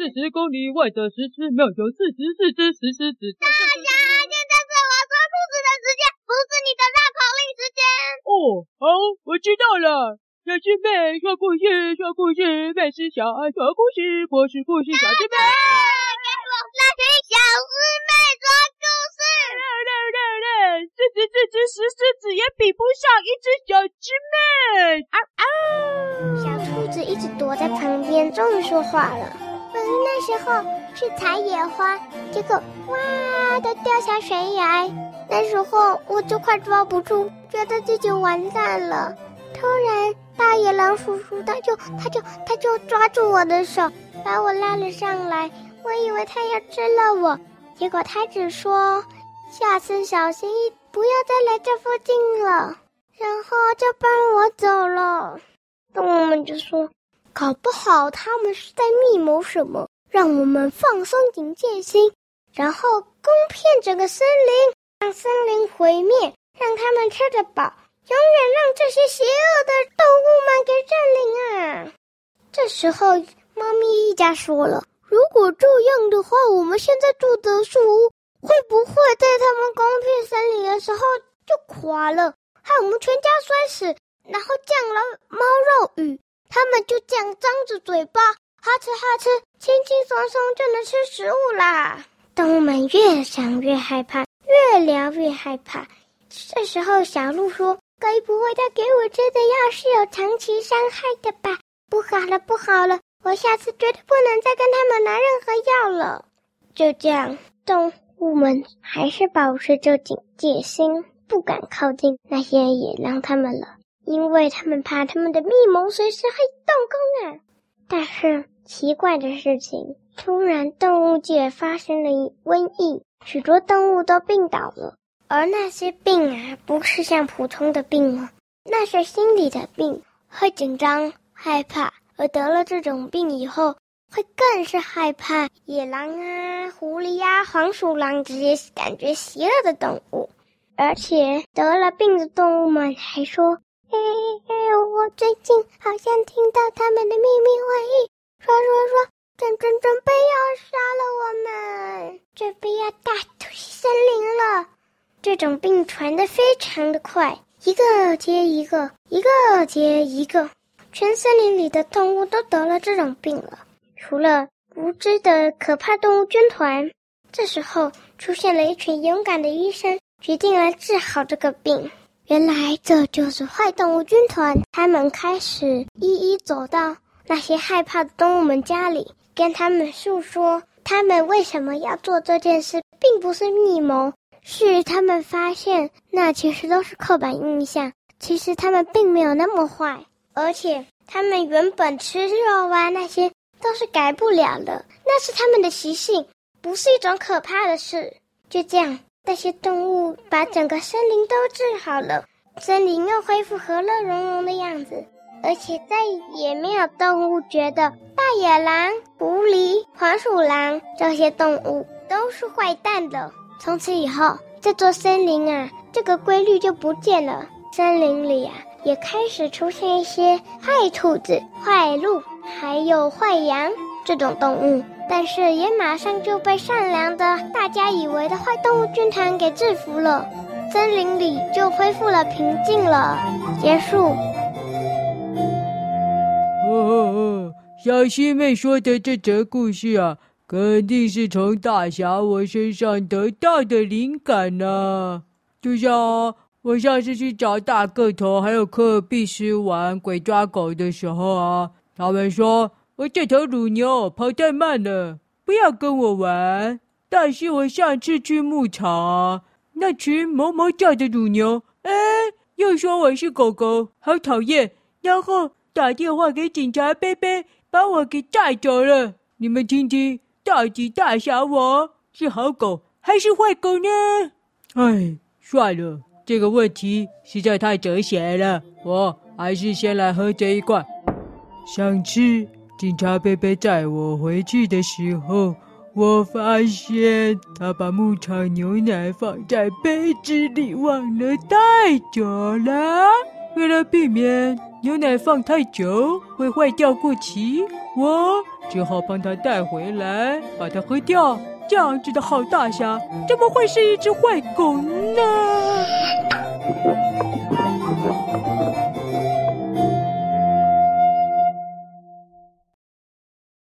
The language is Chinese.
四十公里外的石狮庙有四十四只石狮子。大侠，现在是我说兔子的时间，不是你的绕口令时间。哦，好，我知道了。小师妹说故事，说故事，妹是小爱说故事，我是故事小师妹。给我来听小师妹说故事。四十四只石狮子也比不上一只小师妹。啊啊！小兔子一直躲在旁边，终于说话了。那时候去采野花，结果哇的掉下悬崖。那时候我就快抓不住，觉得自己完蛋了。突然，大野狼叔叔他就他就他就抓住我的手，把我拉了上来。我以为他要吃了我，结果他只说下次小心一，不要再来这附近了，然后就放我走了。动物们就说。搞不好他们是在密谋什么，让我们放松警戒心，然后攻骗整个森林，让森林毁灭，让他们吃得饱，永远让这些邪恶的动物们给占领啊！这时候，猫咪一家说了：“如果这样的话，我们现在住的树屋会不会在他们攻骗森林的时候就垮了，害我们全家摔死，然后降了猫肉雨？”他们就这样张着嘴巴，哈吃哈吃，轻轻松松就能吃食物啦。动物们越想越害怕，越聊越害怕。这时候，小鹿说：“该不会他给我吃的药是有长期伤害的吧？不好了，不好了，我下次绝对不能再跟他们拿任何药了。”就这样，动物们还是保持着警戒心，不敢靠近那些野狼他们了。因为他们怕他们的密谋随时会动工啊！但是奇怪的事情，突然动物界发生了瘟疫，许多动物都病倒了。而那些病啊，不是像普通的病了，那是心理的病，会紧张、害怕，而得了这种病以后，会更是害怕野狼啊、狐狸呀、啊、黄鼠狼这些感觉邪恶的动物。而且得了病的动物们还说。嘿嘿嘿，我最近好像听到他们的秘密会议，说说说，准准准备要杀了我们，准备要大屠森林了。这种病传得非常的快，一个接一个，一个接一个，全森林里的动物都得了这种病了，除了无知的可怕动物军团。这时候出现了一群勇敢的医生，决定来治好这个病。原来这就是坏动物军团，他们开始一一走到那些害怕的动物们家里，跟他们诉说他们为什么要做这件事，并不是密谋，是他们发现那其实都是刻板印象，其实他们并没有那么坏，而且他们原本吃肉啊那些都是改不了的，那是他们的习性，不是一种可怕的事。就这样。那些动物把整个森林都治好了，森林又恢复和乐融融的样子，而且再也没有动物觉得大野狼、狐狸、黄鼠狼这些动物都是坏蛋的。从此以后，这座森林啊，这个规律就不见了。森林里啊，也开始出现一些坏兔子、坏鹿，还有坏羊这种动物。但是也马上就被善良的大家以为的坏动物军团给制服了，森林里就恢复了平静了。结束。哦哦哦，小狮妹说的这则故事啊，肯定是从大侠我身上得到的灵感呢、啊。就像、啊、我上次去找大个头还有科尔必斯玩鬼抓狗的时候啊，他们说。我这头乳牛跑太慢了，不要跟我玩。但是我上次去牧场，那群哞哞叫的乳牛，哎，又说我是狗狗，好讨厌。然后打电话给警察贝贝，把我给带走了。你们听听，到底大侠我是好狗还是坏狗呢？哎，算了，这个问题实在太哲学了，我还是先来喝这一罐。想吃。警察贝贝载我回去的时候，我发现他把牧场牛奶放在杯子里，忘了带走了。为了避免牛奶放太久会坏掉过期，我只好帮他带回来，把它喝掉。这样子的好大侠，怎么会是一只坏狗呢？